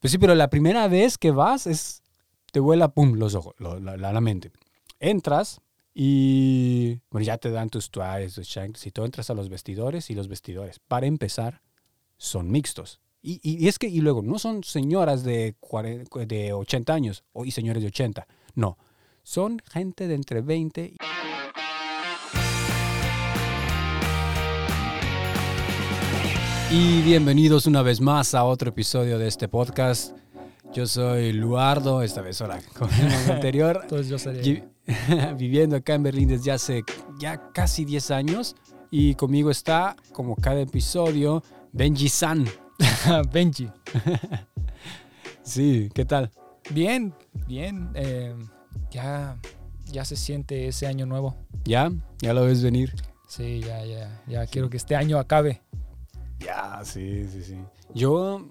Pues sí, pero la primera vez que vas es, te vuela, pum, los ojos, lo- la, la- mente. Entras y, bueno, ya te dan tus toallas, tus shanks y todo, entras a los vestidores y los vestidores, para empezar, son mixtos. Y, y- es que, y luego, no son señoras de, cuare- de 80 años y señores de 80, no. Son gente de entre 20 y... Y bienvenidos una vez más a otro episodio de este podcast. Yo soy Luardo, esta vez con el nombre anterior, Entonces yo sería... vi- viviendo acá en Berlín desde hace ya casi 10 años. Y conmigo está, como cada episodio, Benji San. Benji. Sí, ¿qué tal? Bien, bien. eh, ya, ya se siente ese año nuevo. ¿Ya? ¿Ya lo ves venir? Sí, ya, ya. Ya quiero que este año acabe. Ya, sí, sí, sí. Yo,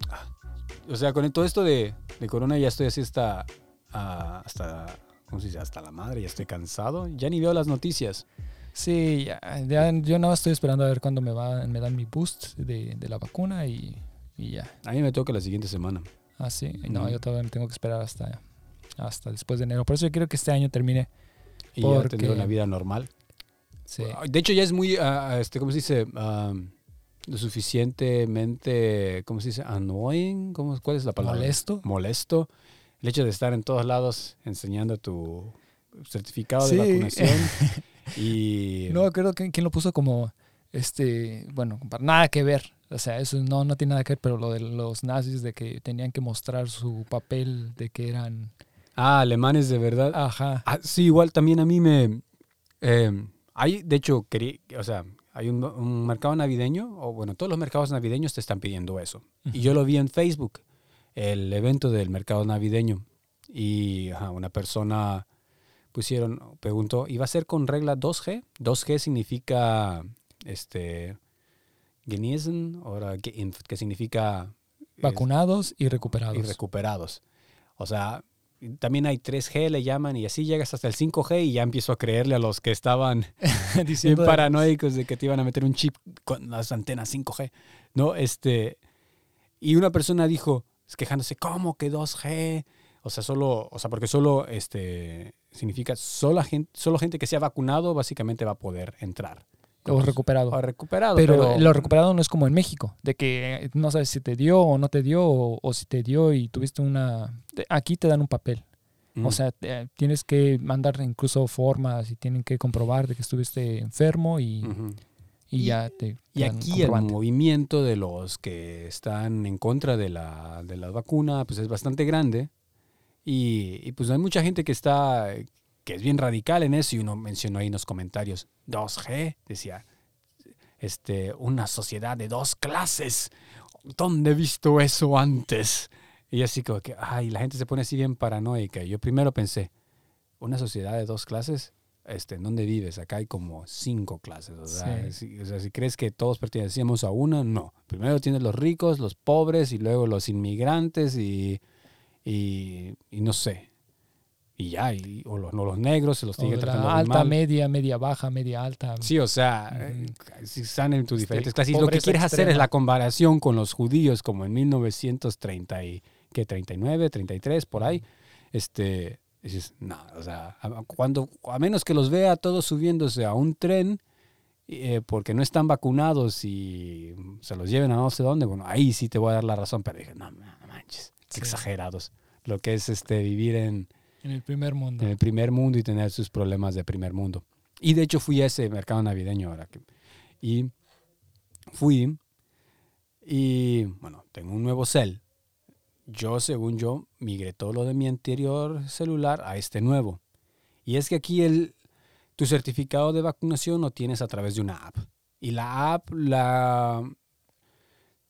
o sea, con todo esto de, de corona ya estoy así hasta, ah, hasta, ¿cómo se dice? Hasta la madre, ya estoy cansado. Ya ni veo las noticias. Sí, ya, ya, yo nada más estoy esperando a ver cuándo me, va, me dan mi boost de, de la vacuna y, y ya. A mí me toca la siguiente semana. Ah, sí. No, yo todavía me tengo que esperar hasta, hasta después de enero. Por eso yo quiero que este año termine. Y ya Porque- tener una vida normal. Sí. De hecho, ya es muy, ah, este, ¿cómo se dice? Ah, lo suficientemente, ¿cómo se dice? Annoying. ¿Cómo, ¿Cuál es la palabra? Molesto. Molesto. El hecho de estar en todos lados enseñando tu certificado de Sí. vacunación. y No, creo que quién lo puso como, este, bueno, para nada que ver. O sea, eso no, no tiene nada que ver, pero lo de los nazis de que tenían que mostrar su papel de que eran, Ah, alemanes de verdad. ajá, Ah, sí, igual también a mí me... eh, hay, de hecho, querí- o sea, hay un, un mercado navideño, o bueno, todos los mercados navideños te están pidiendo eso. Y yo lo vi en Facebook, el evento del mercado navideño. Y ajá, una persona pusieron, preguntó, ¿iba a ser con regla 2G? 2G significa, este, o geimpft, que significa... es- vacunados y recuperados. y recuperados. O sea, también hay 3G, le llaman, y así llegas hasta el 5G y ya empiezo a creerle a los que estaban bien Diciendo paranoicos de que te iban a meter un chip con las antenas 5G. No, este. Y una persona dijo, quejándose, ¿cómo que 2G? O sea, solo, o sea, porque solo este significa solo gente, solo gente que sea vacunado básicamente va a poder entrar. O recuperado. O recuperado. Pero, Pero, lo recuperado no es como en México, de que no sabes si te dio o no te dio, o, o si te dio y tuviste una... Aquí te dan un papel. Mm. O sea, te- tienes que mandar incluso formas y tienen que comprobar de que estuviste enfermo y, Ujú. y Y- ya te... Y aquí el movimiento de los que están en contra de la, de la vacuna pues es bastante grande. Y, y, pues hay mucha gente que está, que es bien radical en eso. Y uno mencionó ahí en los comentarios, 2G, decía, este, una sociedad de dos clases. ¿Dónde he visto eso antes? Y así como que, ay, la gente se pone así bien paranoica. Y yo primero pensé, ¿una sociedad de dos clases? Este, ¿En dónde vives? Acá hay como cinco clases. O sea, si, o sea, si crees que todos pertenecemos a una, no. Primero tienes los ricos, los pobres y luego los inmigrantes y, y, y no sé. Y ya, y, o los, no, los negros se los sigue de tratando muy alta, mal. media, media baja, media alta. Sí, o sea, eh, si están en tus Este, diferentes clases. Lo que quieres hacer es extrema. la comparación con los judíos, como en 1930 y, ¿qué? 39, 33, por ahí. Este, dices, no, o sea, a, cuando, a menos que los vea todos subiéndose a un tren eh, porque no están vacunados y se los lleven a no sé dónde, bueno, ahí sí te voy a dar la razón, pero dije, no, no manches, Sí. exagerados. Lo que es este vivir en, En el primer mundo. en el primer mundo y tener sus problemas de primer mundo. Y de hecho fui a ese mercado navideño ahora. Que, y fui y bueno, tengo un nuevo cel. Yo, según yo, migré todo lo de mi anterior celular a este nuevo. Y es que aquí el, tu certificado de vacunación lo tienes a través de una app. Y la app la,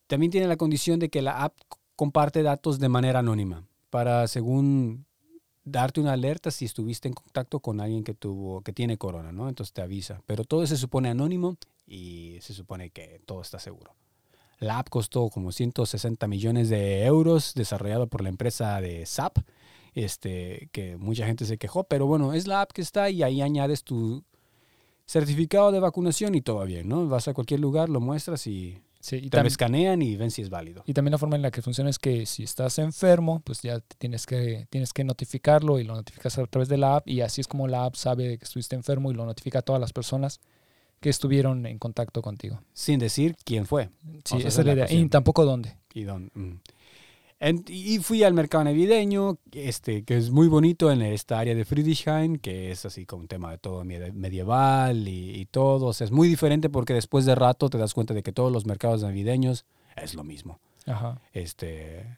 también tiene la condición de que la app comparte datos de manera anónima para, según darte una alerta si estuviste en contacto con alguien que tuvo que tiene corona, ¿no? Entonces te avisa. Pero todo se supone anónimo y se supone que todo está seguro. La app costó como 160 millones de euros, desarrollado por la empresa de SAP, este, que mucha gente se quejó, pero bueno, es la app que está y ahí añades tu certificado de vacunación y todo bien, ¿no? Vas a cualquier lugar, lo muestras y Sí, y, Te lo escanean y ven si es válido. y también la forma en la que funciona es que si estás enfermo, pues ya tienes que, tienes que notificarlo y lo notificas a través de la app y así es como la app sabe que estuviste enfermo y lo notifica a todas las personas que estuvieron en contacto contigo. Sin decir quién fue Sí, esa es la idea. Y tampoco dónde. y dónde. mm. En- y fui al mercado navideño, este, que es muy bonito en esta área de Friedrichshain, que es así con un tema de todo medieval y, y todo. O sea, es muy diferente porque después de rato te das cuenta de que todos los mercados navideños es lo mismo. Ajá. este,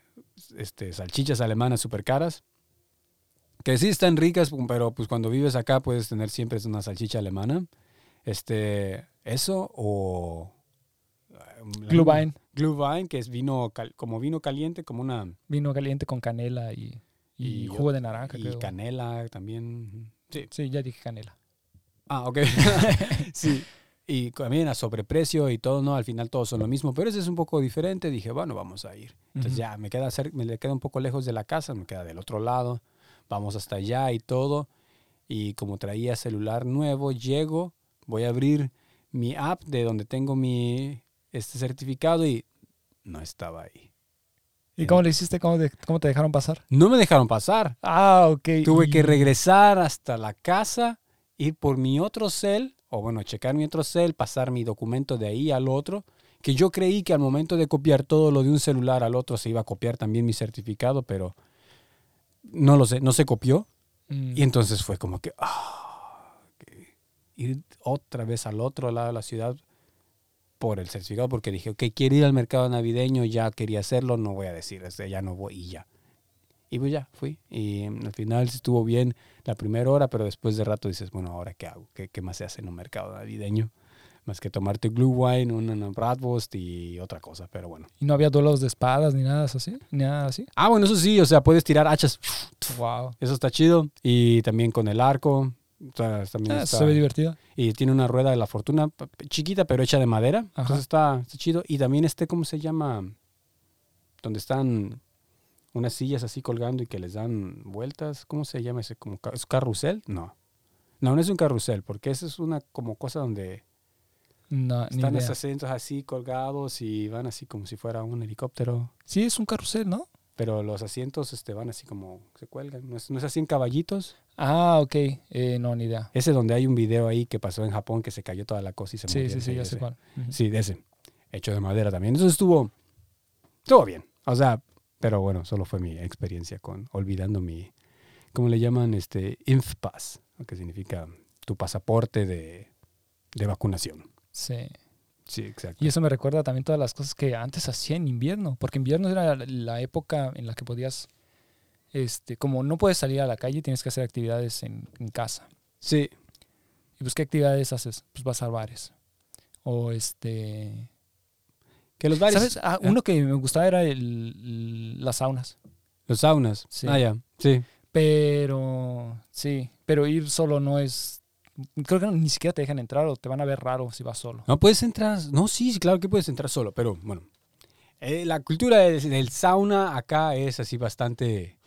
este, salchichas alemanas súper caras. Que sí están ricas, pero pues cuando vives acá puedes tener siempre una salchicha alemana. Este, eso o... um, Glühwein, Glühwein, que es vino cal- como vino caliente, como una... vino caliente con canela y, y Y- jugo de naranja, Y creo. canela también. Sí. Sí, ya dije canela. Ah, ok. sí. Y también a sobreprecio y todo, ¿no? Al final todos son lo mismo, pero ese es un poco diferente. Dije, bueno, vamos a ir. Entonces ya me queda, cer- me queda un poco lejos de la casa, me queda del otro lado. Vamos hasta allá y todo. Y como traía celular nuevo, llego, voy a abrir mi app de donde tengo mi este certificado y no estaba ahí. ¿Y cómo le hiciste? ¿Cómo, de- cómo te dejaron pasar? No me dejaron pasar. Ah, ok. Tuve que regresar hasta la casa, ir por mi otro cel, o bueno, checar mi otro cel, pasar mi documento de ahí al otro, que yo creí que al momento de copiar todo lo de un celular al otro se iba a copiar también mi certificado, pero no lo sé, no se copió. Mm, Y entonces fue como que, ah, que ir otra vez al otro lado de la ciudad por el certificado, porque dije, ok, quiero ir al mercado navideño, ya quería hacerlo, no voy a decir, este, ya no voy y ya. Y pues ya, fui. Y al final estuvo bien la primera hora, pero después de rato dices, bueno, ¿ahora qué hago? ¿Qué, qué más se hace en un mercado navideño? Más que tomarte glue wine, una bratwurst y otra cosa, pero bueno. ¿Y no había duelos de espadas ni nada así? Ni nada así. Ah, bueno, eso sí, o sea, puedes tirar hachas, Wow. eso está chido. Y también con el arco, o sea, también Ah, está- se ve divertido. y tiene una rueda de la fortuna chiquita pero hecha de madera. Ajá. entonces está, está chido. Y también este cómo se llama donde están unas sillas así colgando y que les dan vueltas. Cómo se llama ese como es carrusel no. No no es un carrusel porque esa es una como cosa donde No, están esos asientos así colgados y van así como si fuera un helicóptero. Sí, es un carrusel, ¿no? pero los asientos este van así como se cuelgan. No es, no es así en caballitos Ah, ok. Eh, no, ni idea. ese donde hay un video ahí que pasó en Japón que se cayó toda la cosa y se Sí, murió sí, sí, ya sé cuál. Sí, de ese. Hecho de madera también. Eso estuvo. Estuvo bien. O sea, pero bueno, solo fue mi experiencia con olvidando mi. ¿Cómo le llaman? Este. Impfpass, ¿no? que significa tu pasaporte de, de vacunación. Sí. Sí, exacto. Y eso me recuerda también todas las cosas que antes hacía en invierno, porque invierno era la época en la que podías, este, como no puedes salir a la calle, tienes que hacer actividades en, en casa. Sí. ¿Y pues qué actividades haces? Pues vas a bares. O este... Que los bares. ¿Sabes? Ah, Ah. uno que me gustaba era el, las saunas. Los saunas. Sí. Ah, ya. Sí. Pero, sí, pero ir solo no es... Creo que ni siquiera te dejan entrar o te van a ver raro si vas solo. No puedes entrar. No, sí, sí, claro que puedes entrar solo, pero bueno. eh, la cultura del, del sauna acá es así bastante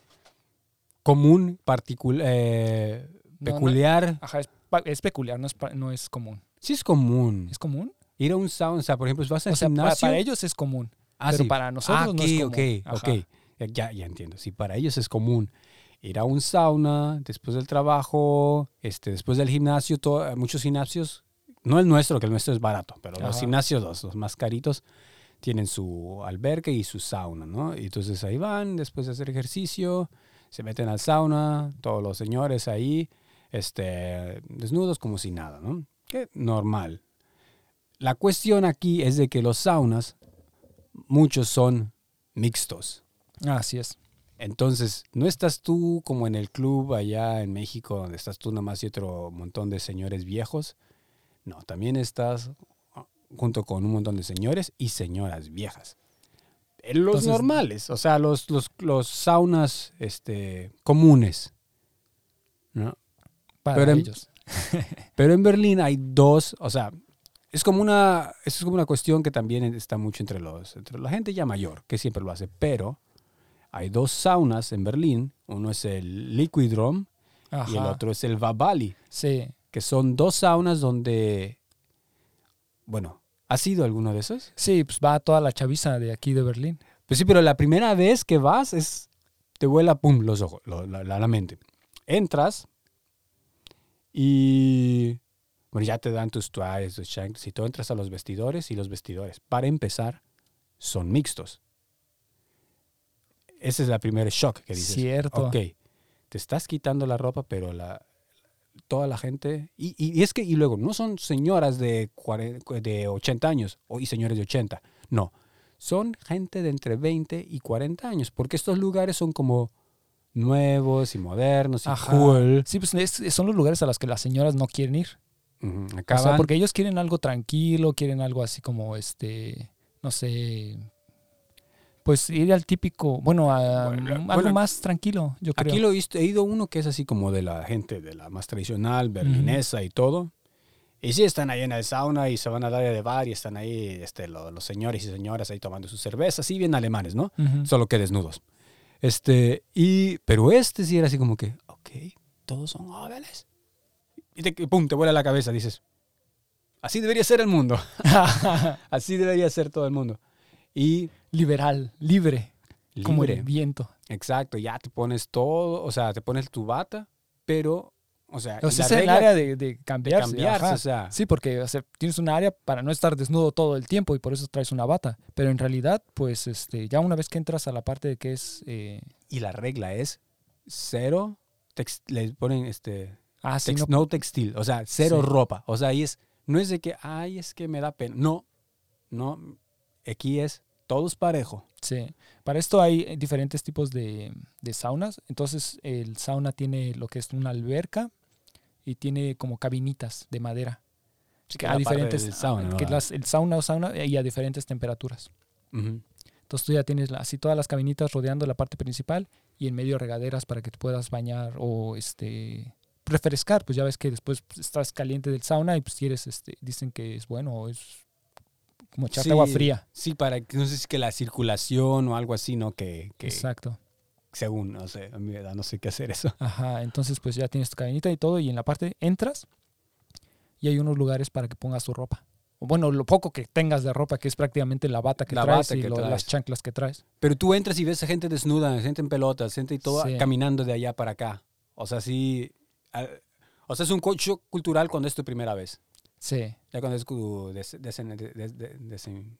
común, particular, No, no- peculiar. Ajá, es, es peculiar, no es, no es común. Sí es común. ¿Es común? Ir a un sauna, o sea, por ejemplo, si vas al O sea, gimnasio. para, ellos es común, Ah, pero sí. para nosotros Ah, no es común. ok, Ajá. ok. Ya- Ya, ya entiendo. Si para ellos es común ir a un sauna después del trabajo, este, después del gimnasio, to- muchos gimnasios, no el nuestro, que el nuestro es barato, pero los gimnasios, los, los más caritos, tienen su albergue y su sauna, ¿no? Y entonces ahí van, después de hacer ejercicio, se meten al sauna, todos los señores ahí, este, desnudos como si nada, ¿no? Que normal. La cuestión aquí es de que los saunas, muchos son mixtos. Así es. Entonces, no estás tú como en el club allá en México, donde estás tú nada más y otro montón de señores viejos. No, también estás ah, junto con un montón de señores y señoras viejas. Los Entonces- normales, o sea, los, los, los saunas este, comunes. ¿no? Para Pero en- ellos. Pero en Berlín hay dos, o sea, es como una, es como una cuestión que también está mucho entre los, entre la gente ya mayor, que siempre lo hace, pero hay dos saunas en Berlín, uno es el Liquidrom Ajá. y el otro es el Vabali, Sí. que son dos saunas donde, bueno, ¿Has ido a alguno de esos? Sí, pues va toda la chaviza de aquí de Berlín. Pues sí, pero la primera vez que vas es. Te vuela, pum, los ojos, lo- la, la- mente. Entras y. Bueno, ya te dan tus toallas, tus chanclas y todo. Entras a los vestidores y los vestidores, para empezar, son mixtos. Ese es el primer shock que dices. Cierto. Ok, te estás quitando la ropa, pero la, toda la gente... Y, y- y es que, y luego, no son señoras de, cuare- de 80 años o, y señores de 80, no. Son gente de entre 20 y 40 años, porque estos lugares son como nuevos y modernos y Ajá. cool. Sí, pues es- son los lugares a los que las señoras no quieren ir. Ujú, O sea, Acaban, porque ellos quieren algo tranquilo, quieren algo así como este, no sé, pues ir al típico, bueno, a, Bueno, algo bueno, más tranquilo, yo creo. Aquí lo he, visto, he ido uno que es así como de la gente de la más tradicional, berlinesa y todo. Y sí, están ahí en el sauna y se van al área de bar y están ahí este, lo- los señores y señoras ahí tomando sus cervezas, así bien alemanes, ¿no? Ujú. Solo que desnudos. Este, y, pero este sí era así como que, ok, todos son jóvenes. Y te, pum, te vuela la cabeza, dices, así debería ser el mundo. así debería ser todo el mundo. Y Liberal, libre, como libre. el viento. Exacto, ya te pones todo, o sea, te pones tu bata, pero, o sea, O sea, la es el área de, de de cambiarse. o sea, Sí, porque o sea, tienes un área para no estar desnudo todo el tiempo y por eso traes una bata. Pero en realidad, pues este, ya una vez que entras a la parte de que es... eh, y la regla es cero, tex- le ponen este, ah, sí, no, no, textil, o sea, cero Sí. ropa, o sea, ahí es, no es de que, ay, es que me da pena, no, no, aquí es todos parejo. Sí, para esto hay eh, diferentes tipos de, de saunas. Entonces el sauna tiene lo que es una alberca y tiene como cabinitas de madera. Sí, que a diferentes, del sauna, que las- el sauna o sauna y a diferentes temperaturas. Entonces tú ya tienes así todas las cabinitas rodeando la parte principal y en medio regaderas para que te puedas bañar o este refrescar, pues ya ves que después pues, estás caliente del sauna y pues quieres este dicen que es bueno o es como echarte agua fría. Sí, para que no sé si que la circulación o algo así, ¿no? Que, que Exacto. según, no sé, a mí me da no sé qué hacer eso. Ajá, entonces pues ya tienes tu cabinita y todo y en la parte entras y hay unos lugares para que pongas tu ropa. O bueno, lo poco que tengas de ropa, que es prácticamente la bata que La traes bata y que lo- traes. las chanclas que traes. Pero tú entras y ves a gente desnuda, gente en pelotas, gente y todo Sí. caminando de allá para acá. O sea, sí. ah, O sea, es un shock cultural cuando es tu primera vez. Sí. Ya cuando es tu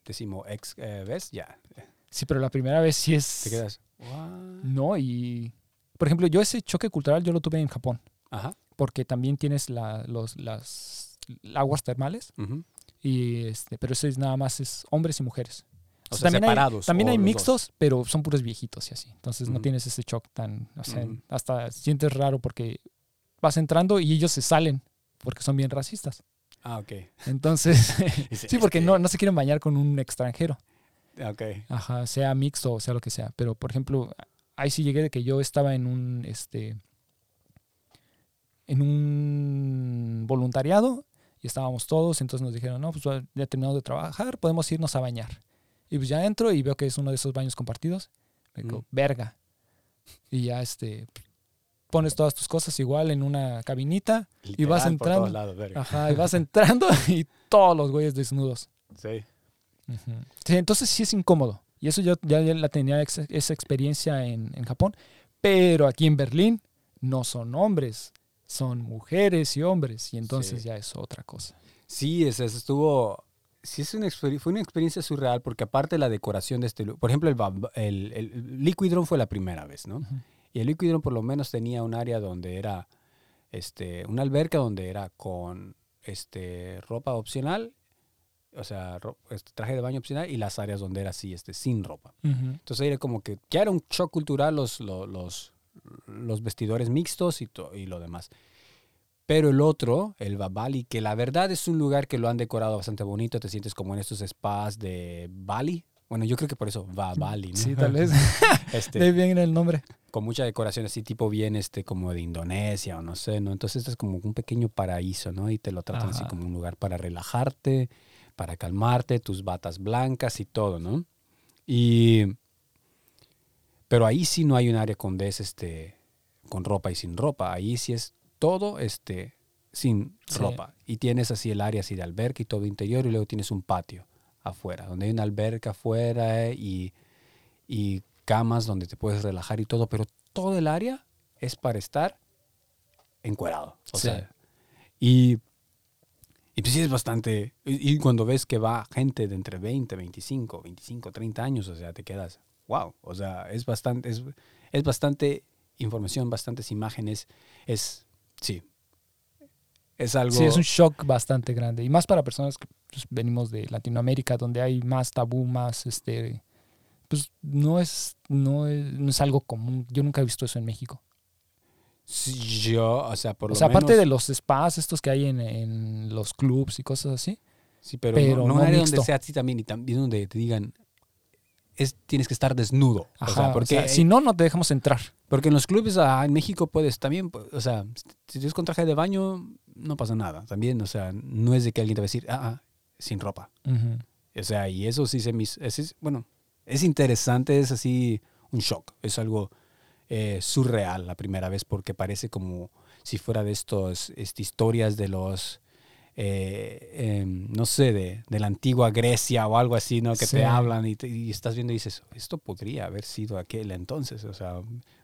décimo ex eh, vez, ya. Sí, pero la primera vez sí es... Te quedas. "What?". No, y... Por ejemplo, yo ese choque cultural yo lo tuve en Japón, Ajá. porque también tienes la, los, las aguas termales, ujú. y este, pero eso es nada más es hombres y mujeres. O sea, también hay, separados. también hay los dos. mixtos, pero son puros viejitos y así. Entonces no tienes ese shock tan, o sea, Ujú. hasta sientes raro porque vas entrando y ellos se salen porque son bien racistas. Ah, ok. Entonces, sí, porque no, no se quieren bañar con un extranjero. Ok. Ajá, sea mixto o sea lo que sea. Pero, por ejemplo, ahí sí llegué de que yo estaba en un, este, en un voluntariado y estábamos todos, entonces nos dijeron, no, pues ya terminamos de trabajar, podemos irnos a bañar. Y pues ya entro y veo que es uno de esos baños compartidos. Me digo, Mm. verga. Y ya, este, pones todas tus cosas igual en una cabinita, Y vas entrando. lados, ajá, y vas entrando y todos los güeyes desnudos. Sí. Entonces sí es incómodo. Y eso yo ya, ya la tenía ex- esa experiencia en, en Japón. Pero aquí en Berlín no son hombres, son mujeres y hombres. Y entonces Sí. ya es otra cosa. Sí, es, es- estuvo. Sí, es una fue una experiencia surreal porque, aparte de la decoración de este lugar, por ejemplo, el, el, el Liquidron fue la primera vez, ¿no? Ujú. Y el Liquidron por lo menos tenía un área donde era este, una alberca donde era con este, ropa opcional, o sea, este, traje de baño opcional y las áreas donde era así, este, sin ropa. Entonces era como que ya era un shock cultural los, los, los, los vestidores mixtos y, y lo demás. Pero el otro, el Babali, que la verdad es un lugar que lo han decorado bastante bonito, te sientes como en estos spas de Bali. Bueno, yo creo que por eso va Bali, ¿no? Sí, tal vez. Este, De bien el nombre. con mucha decoración así tipo bien este como de Indonesia o no sé, ¿no? Entonces esto es como un pequeño paraíso, ¿no? Y te lo tratan así como un lugar para relajarte, para calmarte, tus batas blancas y todo, ¿no? Y pero ahí sí no hay un área con des este con ropa y sin ropa, ahí sí es todo este sin Sí. ropa. Y tienes así el área así de alberca y todo interior y luego tienes un patio afuera, donde hay una alberca afuera eh, y, y camas donde te puedes relajar y todo, pero todo el área es para estar encuerado. O Sí. sea, y, y pues sí es bastante... Y, y cuando ves que va gente de entre 20, 25, 25, 30 años, o sea, te quedas, wow. O sea, es bastante, es, es bastante información, bastantes imágenes. Es, sí. Es algo... Sí, es un shock bastante grande. Y más para personas que pues, venimos de Latinoamérica, donde hay más tabú, más este. Pues no es, no es, no es algo común. Yo nunca he visto eso en México. Sí, Yo, o sea, por O lo sea, aparte de los spas, estos que hay en, en los clubs y cosas así. Sí, pero, pero no, no área donde sea así también y también donde te digan es, tienes que estar desnudo. Ajá, o sea, porque, si no, no te dejamos entrar. porque en los clubes ah, en México puedes también, o sea, si tienes con traje de baño, no pasa nada. También, o sea, no es de que alguien te va a decir, ah, ah, sin ropa. O sea, y eso sí se mis, es, bueno, es interesante, es así un shock, es algo eh, surreal la primera vez porque parece como si fuera de estos este, historias de los, eh, em, no sé, de, de la antigua Grecia o algo así, ¿no? Que Sí. te hablan y, te- y estás viendo y dices, esto podría haber sido aquel entonces, o sea,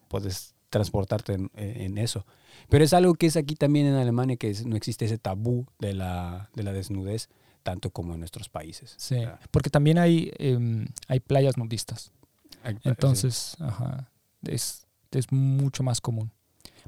puedes transportarte en, en eso. Pero es algo que es aquí también en Alemania, que es- no existe ese tabú de la, de la desnudez, tanto como en nuestros países. Sí. Porque también hay, em, hay playas nudistas. Entonces, ajá, es, es mucho más común.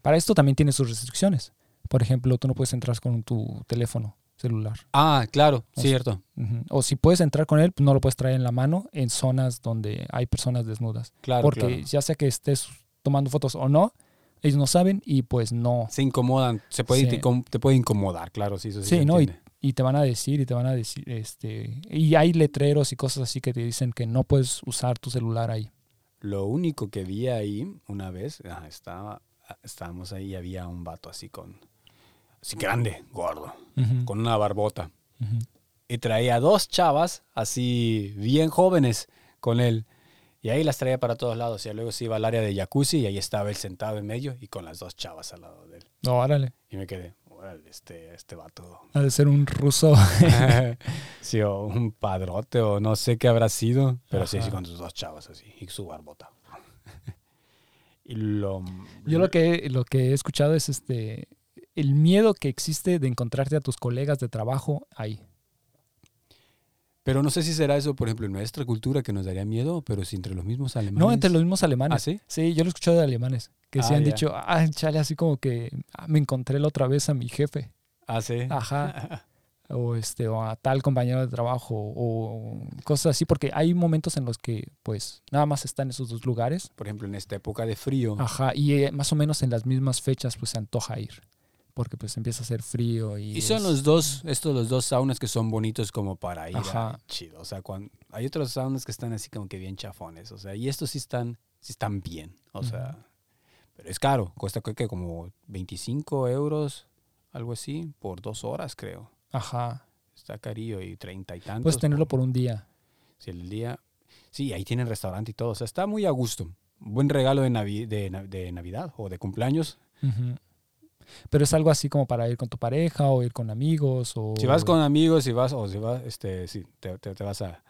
Para esto también tiene sus restricciones. Por ejemplo, tú no puedes entrar con tu teléfono celular. Ah, claro, O cierto. O si puedes entrar con él, no lo puedes traer en la mano en zonas donde hay personas desnudas. Claro, Porque claro. ya sea que estés tomando fotos o no, ellos no saben y pues no. Se incomodan, se puede, Sí. te, puede incomodar, claro, sí, eso sí. Sí, se ¿no? Y, y te van a decir y te van a decir, este, y hay letreros y cosas así que te dicen que no puedes usar tu celular ahí. Lo único que vi ahí una vez, ah, estaba, estábamos ahí y había un vato así con, así grande, gordo, con una barbota. Y traía dos chavas así bien jóvenes con él. Y ahí las traía para todos lados. Y luego se iba al área de jacuzzi y ahí estaba él sentado en medio y con las dos chavas al lado de él. No, órale. Y me quedé, órale, este, este vato. Ha de ser un ruso. sí, o un padrote o no sé qué habrá sido, pero sí, sí, con sus dos chavas así y su barbota. y lo... Yo lo que, lo que he escuchado es este el miedo que existe de encontrarte a tus colegas de trabajo ahí. Pero no sé si será eso, por ejemplo, en nuestra cultura que nos daría miedo, pero si entre los mismos alemanes... No, entre los mismos alemanes. ¿Ah, sí? Sí, yo lo he escuchado de alemanes. Que Ah, se han dicho, ah, chale, así como que ah, me encontré la otra vez a mi jefe. Ah, sí. Ajá. O este, o a tal compañero de trabajo, o cosas así, porque hay momentos en los que, pues, nada más están esos dos lugares. Por ejemplo, en esta época de frío. Ajá. Y eh, más o menos en las mismas fechas, pues se antoja ir. Porque pues empieza a hacer frío y. Y son es- los dos, estos los dos saunas que son bonitos como para ir a Ajá. chido. O sea, cuando, hay otros saunas que están así como que bien chafones. O sea, y estos sí están, sí están bien. O sea, pero es caro. Cuesta creo que como 25 euros, algo así, por dos horas, creo. Ajá. Está carillo y 30 y tantos. Puedes tenerlo por un día. Si el día. Sí, ahí tienen restaurante y todo. O sea, está muy a gusto. Buen regalo de, Navi- de, de Navidad o de cumpleaños. Ujú. Pero es algo así como para ir con tu pareja o ir con amigos o... Si vas con amigos, si vas, o si vas, este, sí, te, te- te vas a.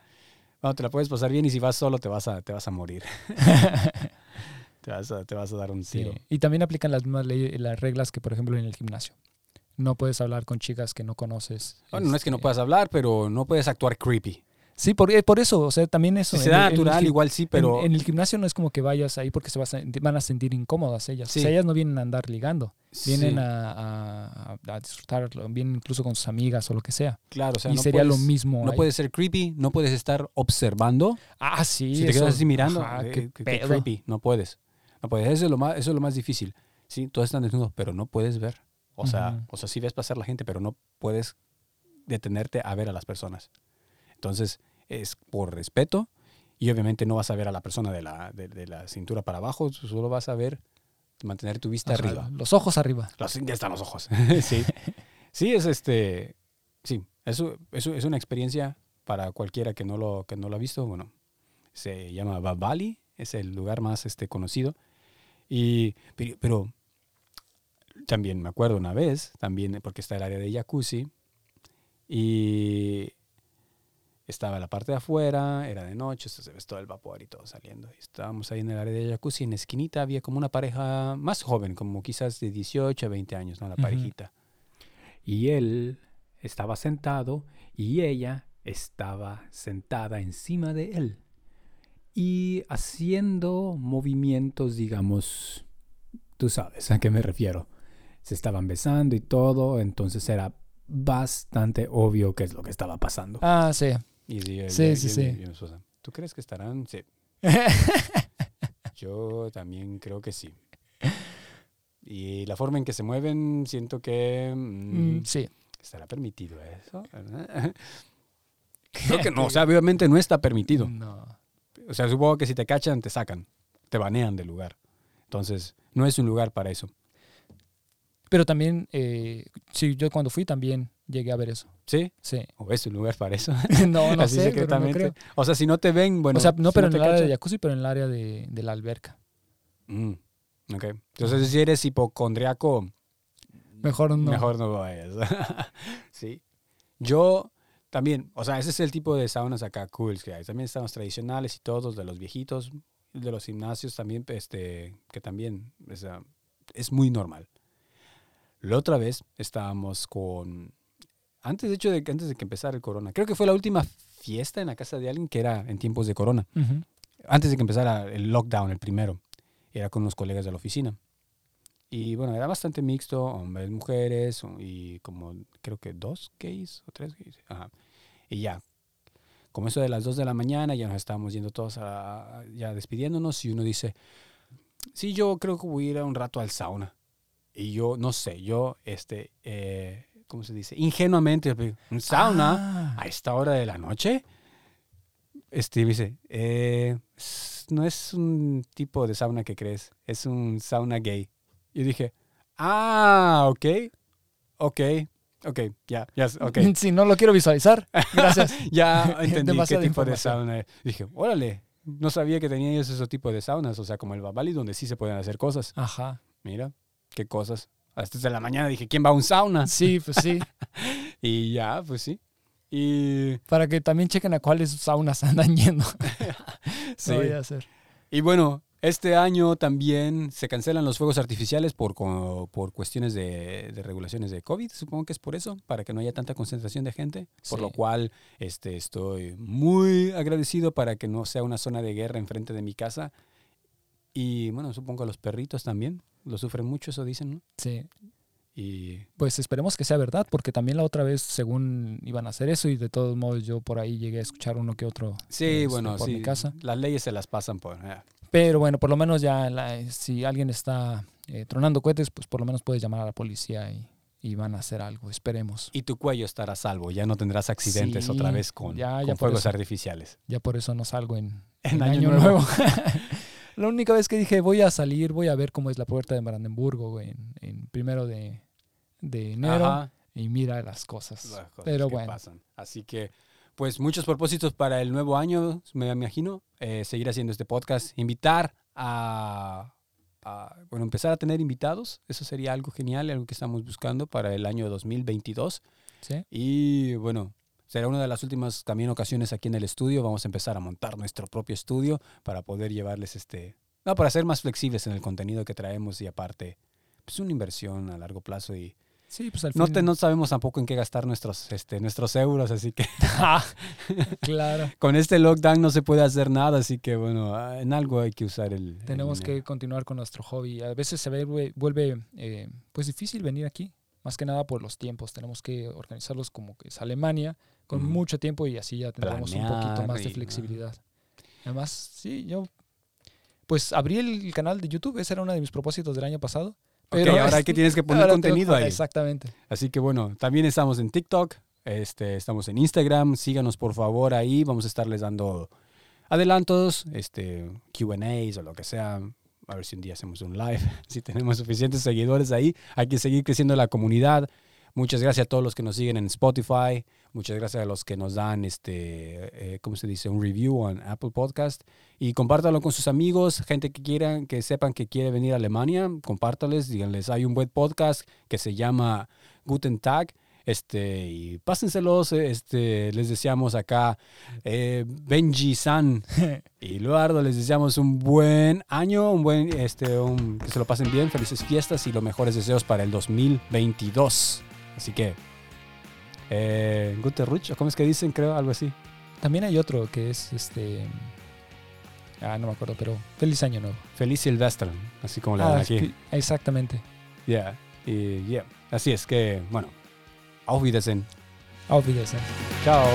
Bueno, te la puedes pasar bien y si vas solo te vas a, te vas a morir. te, vas a, te vas a dar un Sí. tiro. Y también aplican las mismas leyes, las reglas que, por ejemplo, en el gimnasio. No puedes hablar con chicas que no conoces. Bueno, no es que no este, puedas hablar, pero no puedes actuar creepy. Sí, por, eh, por eso, o sea, también eso. Si en se da el- en el natural, gi- igual sí, pero. En, en el gimnasio no es como que vayas ahí porque se vas a- van a sentir incómodas ellas. Sí. O sea, ellas no vienen a andar ligando. Vienen sí, a, a, a disfrutar, vienen incluso con sus amigas o lo que sea. Claro, o sea, y no sería lo mismo. No ahí. puedes ser creepy, no puedes estar observando. Ah, sí. si te eso- quedas así mirando, ajá, eh, qué pedo. creepy, no puedes. No puedes. Eso es lo más, eso es lo más difícil. Sí, todos están desnudos, pero no puedes ver. O sea, o sea, sí ves pasar la gente, pero no puedes detenerte a ver a las personas. Entonces, es por respeto y obviamente no vas a ver a la persona de la, de, de la cintura para abajo, solo vas a ver, mantener tu vista arriba. Los ojos arriba. Los, ya están los ojos. sí. Sí, es este. Sí, eso, eso es una experiencia para cualquiera que no lo, que no lo ha visto. Bueno, se llama Bali, es el lugar más este, conocido. Y, pero, pero también me acuerdo una vez, también porque está el área de jacuzzi, y estaba la parte de afuera, era de noche, se ve todo el vapor y todo saliendo. Estábamos ahí en el área de jacuzzi, en la esquinita había como una pareja más joven, como quizás de 18 a 20 años, ¿no? La parejita. Y él estaba sentado y ella estaba sentada encima de él. Y haciendo movimientos, digamos, tú sabes a qué me refiero. Se estaban besando y todo, entonces era bastante obvio qué es lo que estaba pasando. Ah, sí. Y sí, Sí, y- sí, y- sí. y mi esposa, ¿Tú crees que estarán? Sí. Yo también creo que sí. Y la forma en que se mueven, siento que mm, Mm, sí. estará permitido eso. Creo que no, o sea, obviamente no está permitido. No. O sea, supongo que si te cachan, te sacan, te banean del lugar. Entonces, no es un lugar para eso. Pero también, eh, sí, yo cuando fui también llegué a ver eso. ¿Sí? Sí. ¿O es un lugar para eso? No, no Así sé, pero no secretamente. creo. O sea, si no te ven, bueno. o sea, no, si pero en el área de jacuzzi, pero en el área de, de la alberca. Mm, ok. Entonces, si eres hipocondriaco, Mejor no. mejor no vayas. sí. Yo también, o sea, ese es el tipo de saunas acá cool que hay. También están los tradicionales y todos, de los viejitos, de los gimnasios también, este, que también o sea, es muy normal. La otra vez estábamos con, antes de hecho de, antes de que empezara el corona, creo que fue la última fiesta en la casa de alguien que era en tiempos de corona antes de que empezara el lockdown, el primero, era con unos colegas de la oficina. Y bueno, era bastante mixto, hombres, mujeres, y como creo que dos gays o tres gays. Ajá. Y ya, como eso de las dos de la mañana, ya nos estábamos yendo todos a, a- ya despidiéndonos y uno dice, sí, yo creo que voy a ir a un rato al sauna. Y yo, no sé, yo, este, eh, ¿cómo se dice? Ingenuamente, un sauna Ah, a esta hora de la noche. Steve dice, eh, no es un tipo de sauna que crees, es un sauna gay. Y dije, ah, ok, ok, ok, ya, ya, ok. Si no lo quiero visualizar, gracias. ya entendí qué tipo de sauna. es. Dije, órale, no sabía que tenían ellos ese tipo de saunas, o sea, como el Babali, donde sí se pueden hacer cosas. Ajá. Mira, qué cosas. Hasta de la mañana dije, ¿quién va a un sauna? Sí, pues sí. Y ya, pues sí. Y Para que también chequen a cuáles saunas andan yendo. sí. Vaya a ser. Y bueno, este año también se cancelan los fuegos artificiales por, por cuestiones de, de regulaciones de COVID, supongo que es por eso, para que no haya tanta concentración de gente, por Sí. lo cual este, estoy muy agradecido para que no sea una zona de guerra enfrente de mi casa. Y bueno, supongo los perritos también, lo sufren mucho, eso dicen, ¿no? Sí. Y Pues esperemos que sea verdad, porque también la otra vez, según iban a hacer eso, y de todos modos yo por ahí llegué a escuchar uno que otro. sí, este, bueno, por sí, mi casa. las leyes se las pasan por... ah, Pero bueno, por lo menos ya la- si alguien está eh, tronando cohetes, pues por lo menos puedes llamar a la policía y, y van a hacer algo, esperemos. Y tu cuello estará a salvo, ya no tendrás accidentes Sí, otra vez con, ya- con ya fuegos eso. artificiales. Ya por eso no salgo en, En en Año Año, Nuevo. Nuevo. la única vez que dije voy a salir, voy a ver cómo es la puerta de Brandenburgo güey, en, en primero de, de enero Ajá. y mira las cosas. las cosas Pero que bueno, pasan. Así que, pues muchos propósitos para el nuevo año, me imagino. Eh, seguir haciendo este podcast, invitar a, a, bueno, empezar a tener invitados. Eso sería algo genial, algo que estamos buscando para el año 2022. ¿sí? Y bueno, será una de las últimas también ocasiones aquí en el estudio. Vamos a empezar a montar nuestro propio estudio para poder llevarles este, no, para ser más flexibles en el contenido que traemos y aparte, pues una inversión a largo plazo y Sí, pues al no, fin- te- no sabemos tampoco en qué gastar nuestros, este, nuestros euros, así que claro. con este lockdown no se puede hacer nada, así que bueno, en algo hay que usar el... el Tenemos dinero. que continuar con nuestro hobby. A veces se vuelve, vuelve eh, pues difícil venir aquí, más que nada por los tiempos. Tenemos que organizarlos como que es Alemania, con mucho tiempo y así ya tendremos un poquito más de flexibilidad. Además, sí, yo pues abrí el canal de YouTube, ese era uno de mis propósitos del año pasado. Ok, Pero ahora es- que tienes que poner contenido ahí. Exactamente. Así que bueno, también estamos en TikTok, este, estamos en Instagram, síganos por favor ahí, vamos a estarles dando adelantos, este, Q&As o lo que sea. A ver si un día hacemos un live, si tenemos suficientes seguidores ahí. Hay que seguir creciendo la comunidad. Muchas gracias a todos los que nos siguen en Spotify. Muchas gracias a los que nos dan, este, eh, ¿cómo se dice? Un review en Apple Podcast. Y compártanlo con sus amigos, gente que quieran, que sepan que quiere venir a Alemania. Compártales, díganles, hay un buen podcast que se llama Guten Tag. Este, y pásenselos, este, les deseamos acá eh, Benji San y Eduardo, les deseamos un buen año, un buen, este, un- que se lo pasen bien, felices fiestas y los mejores deseos para el 2022. Así que, eh, Gute Rutsch, ¿o ¿cómo es que dicen? Creo, algo así. También hay otro que es este. Ah, no me acuerdo, pero feliz año nuevo. Feliz Silvestre, así como le dan Ah, aquí. sí, exactamente. Yeah, y yeah. Así es que, bueno, auf Wiedersehen. Auf Wiedersehen. Chao.